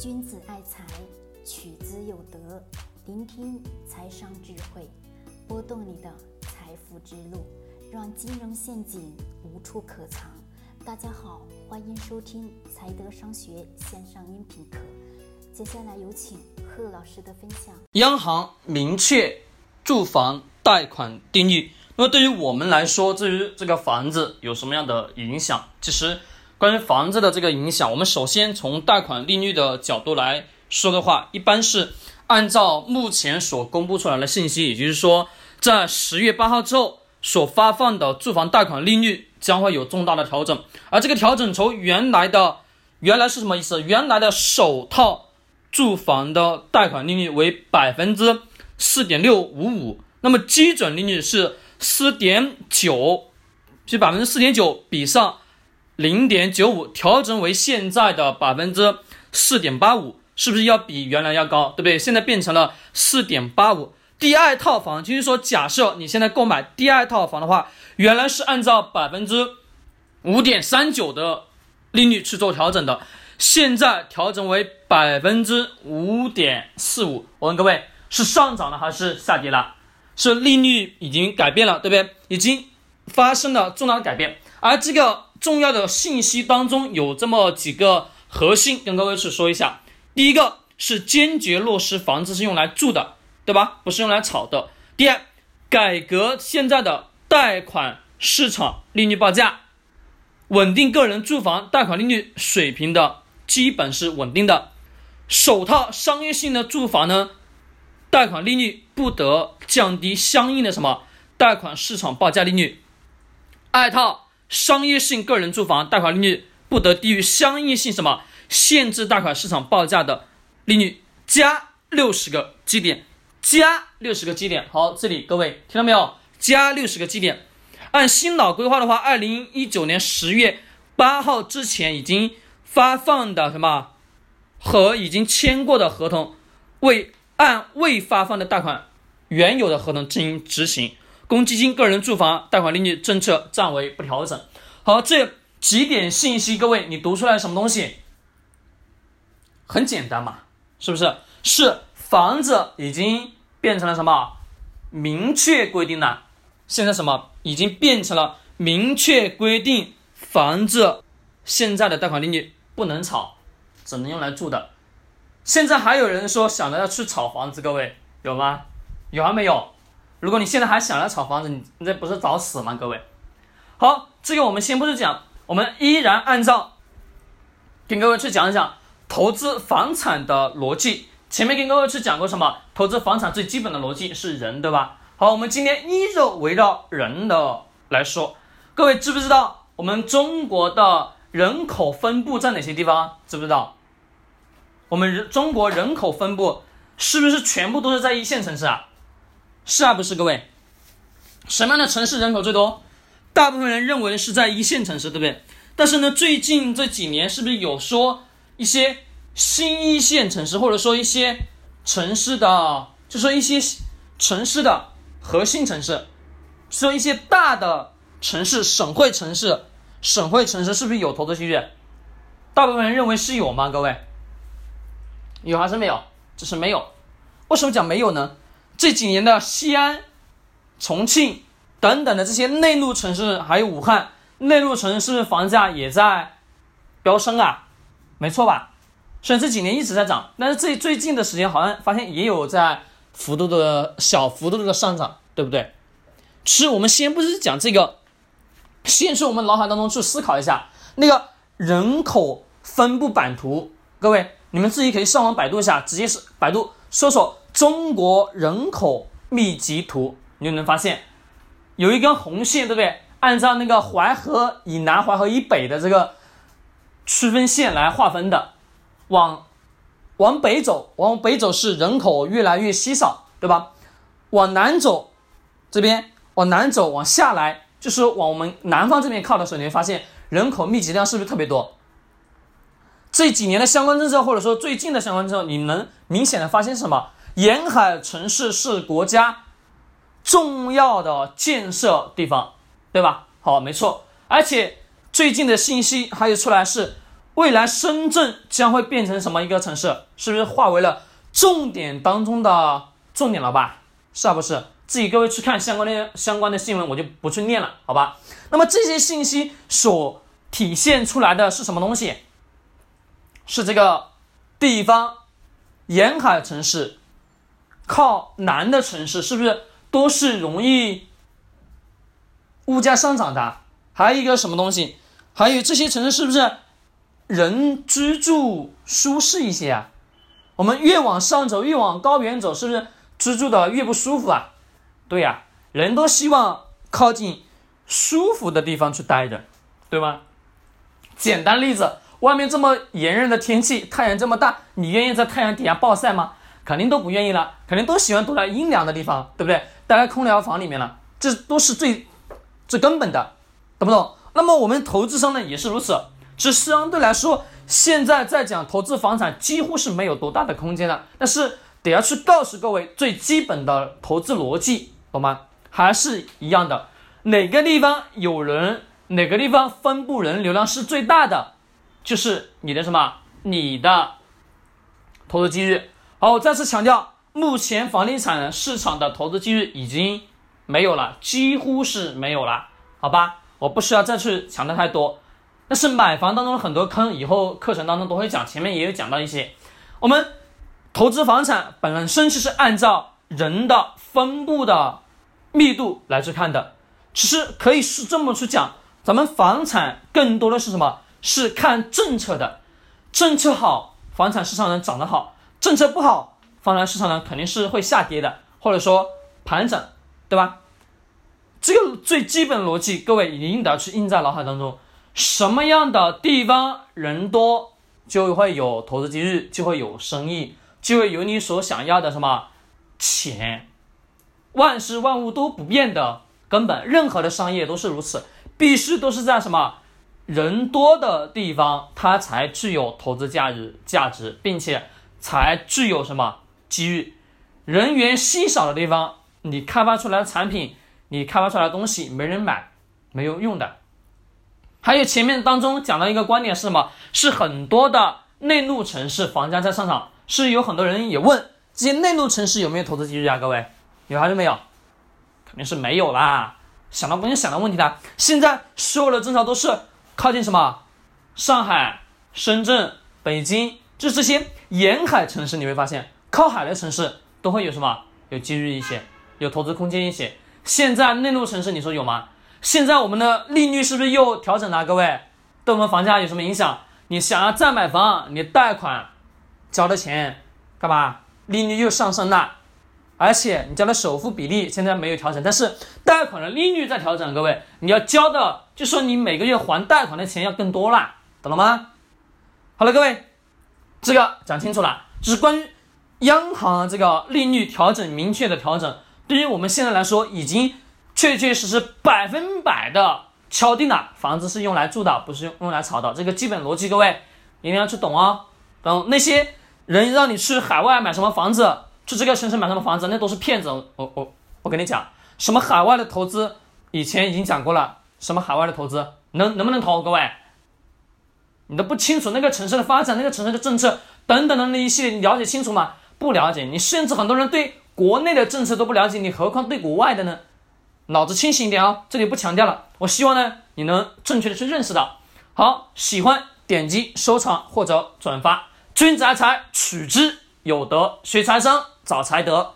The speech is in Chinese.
君子爱财，取之有德。聆听财商智慧，拨动你的财富之路，让金融陷阱无处可藏。大家好，欢迎收听财德商学线上音频课。接下来有请贺老师的分享。央行明确住房贷款定义，那么对于我们来说，至于这个房子有什么样的影响？其实。关于房子的这个影响，我们首先从贷款利率的角度来说的话，一般是按照目前所公布出来的信息，也就是说，在十月八号之后所发放的住房贷款利率将会有重大的调整，而这个调整从原来的原来是什么意思？原来的首套住房的贷款利率为百分之四点六五五，那么基准利率是四点九，是百分之四点九比上。零点九五调整为现在的百分之四点八五，是不是要比原来要高？对不对？现在变成了四点八五。第二套房就是说，假设你现在购买第二套房的话，原来是按照百分之五点三九的利率去做调整的，现在调整为百分之五点四五。我问各位，是上涨了还是下跌了？是利率已经改变了，对不对？已经发生了重大的改变，而这个。重要的信息当中有这么几个核心，跟各位去说一下。第一个是坚决落实房子是用来住的，对吧？不是用来炒的。第二，改革现在的贷款市场利率报价，稳定个人住房贷款利率水平的基本是稳定的。首套商业性的住房呢，贷款利率不得降低相应的什么贷款市场报价利率。二套。商业性个人住房贷款利率不得低于相应性什么限制贷款市场报价的利率加六十个基点，加六十个基点。好，这里各位听到没有？加六十个基点。按新老规划的话，二零一九年十月八号之前已经发放的什么和已经签过的合同，未按未发放的贷款原有的合同进行执行。公积金个人住房贷款利率政策暂为不调整。好，这几点信息，各位你读出来什么东西？很简单嘛，是不是？是房子已经变成了什么？明确规定了，现在什么已经变成了明确规定，房子现在的贷款利率不能炒，只能用来住的。现在还有人说想着要去炒房子，各位有吗？有还没有？如果你现在还想要炒房子，你你这不是找死吗？各位，好，这个我们先不去讲，我们依然按照跟各位去讲一讲投资房产的逻辑。前面跟各位去讲过什么？投资房产最基本的逻辑是人，对吧？好，我们今天依旧围绕人的来说。各位知不知道我们中国的人口分布在哪些地方？知不知道？我们人中国人口分布是不是全部都是在一线城市啊？是啊，不是各位，什么样的城市人口最多？大部分人认为是在一线城市，对不对？但是呢，最近这几年是不是有说一些新一线城市，或者说一些城市的，就说一些城市的核心城市，说一些大的城市、省会城市、省会城市，是不是有投资机遇？大部分人认为是有吗？各位，有还是没有？这是没有。为什么讲没有呢？这几年的西安、重庆等等的这些内陆城市，还有武汉内陆城市，房价也在飙升啊，没错吧？虽然这几年一直在涨，但是最最近的时间好像发现也有在幅度的小幅度的上涨，对不对？其实我们先不是讲这个，先从我们脑海当中去思考一下那个人口分布版图，各位你们自己可以上网百度一下，直接是百度搜索。中国人口密集图，你就能发现有一根红线，对不对？按照那个淮河以南、淮河以北的这个区分线来划分的，往往北走，往北走是人口越来越稀少，对吧？往南走，这边往南走，往下来就是往我们南方这边靠的时候，你会发现人口密集量是不是特别多？这几年的相关政策，或者说最近的相关政策，你能明显的发现什么？沿海城市是国家重要的建设地方，对吧？好，没错。而且最近的信息还有出来是，未来深圳将会变成什么一个城市？是不是化为了重点当中的重点了吧？是不是？自己各位去看相关的相关的新闻，我就不去念了，好吧？那么这些信息所体现出来的是什么东西？是这个地方沿海城市靠南的城市，是不是都是容易物价上涨的？还有一个什么东西？还有这些城市是不是人居住舒适一些啊？我们越往上走，越往高原走，是不是居住的越不舒服啊？对呀，人都希望靠近舒服的地方去待着，对吗？简单例子，外面这么炎热的天气，太阳这么大，你愿意在太阳底下暴晒吗？肯定都不愿意了，肯定都喜欢躲在阴凉的地方，对不对？待在空调房里面了，这都是最最根本的，懂不懂？那么我们投资上呢也是如此，只相对来说，现在在讲投资房产几乎是没有多大的空间了，但是得要去告诉各位最基本的投资逻辑。懂吗？还是一样的，哪个地方有人，哪个地方分布人流量是最大的，就是你的什么，你的投资机遇。好，我再次强调，目前房地产市场的投资机遇已经没有了，几乎是没有了，好吧？我不需要再去强调太多。但是买房当中的很多坑，以后课程当中都会讲，前面也有讲到一些。我们投资房产本身就是按照人的分布的。密度来去看的，其实可以是这么去讲，咱们房产更多的是什么？是看政策的，政策好，房产市场能涨得好；政策不好，房产市场呢肯定是会下跌的，或者说盘整，对吧？这个最基本逻辑，各位一定得要去印在脑海当中。什么样的地方人多，就会有投资机遇，就会有生意，就会有你所想要的什么钱。万事万物都不变的根本，任何的商业都是如此，必须都是在什么人多的地方，它才具有投资价值价值，并且才具有什么机遇。人员稀少的地方，你开发出来的产品，你开发出来的东西没人买，没有用的。还有前面当中讲到一个观点是什么？是很多的内陆城市房价在上涨，是有很多人也问这些内陆城市有没有投资机遇啊？各位。有还是没有？肯定是没有啦！想到不用想的问题的。现在所有的政策都是靠近什么？上海、深圳、北京，就这些沿海城市，你会发现靠海的城市都会有什么？有机遇一些，有投资空间一些。现在内陆城市，你说有吗？现在我们的利率是不是又调整了？各位，对我们房价有什么影响？你想要再买房，你贷款交的钱干嘛？利率又上升了。而且你交的首付比例现在没有调整，但是贷款的利率在调整。各位，你要交的，就说你每个月还贷款的钱要更多了，懂了吗？好了，各位，这个讲清楚了，就是关于央行这个利率调整明确的调整，对于我们现在来说，已经确确实实百分百的敲定了，房子是用来住的，不是用用来炒的，这个基本逻辑，各位一定要去懂哦。懂那些人让你去海外买什么房子？去这个城市买什么房子，那都是骗子。我我我跟你讲，什么海外的投资，以前已经讲过了。什么海外的投资，能能不能投？各位，你都不清楚那个城市的发展，那个城市的政策等等的那一系列，你了解清楚吗？不了解，你甚至很多人对国内的政策都不了解，你何况对国外的呢？脑子清醒一点啊！这里不强调了。我希望呢，你能正确的去认识到。好，喜欢点击收藏或者转发，君子爱财，取之有德，学财商。找财德。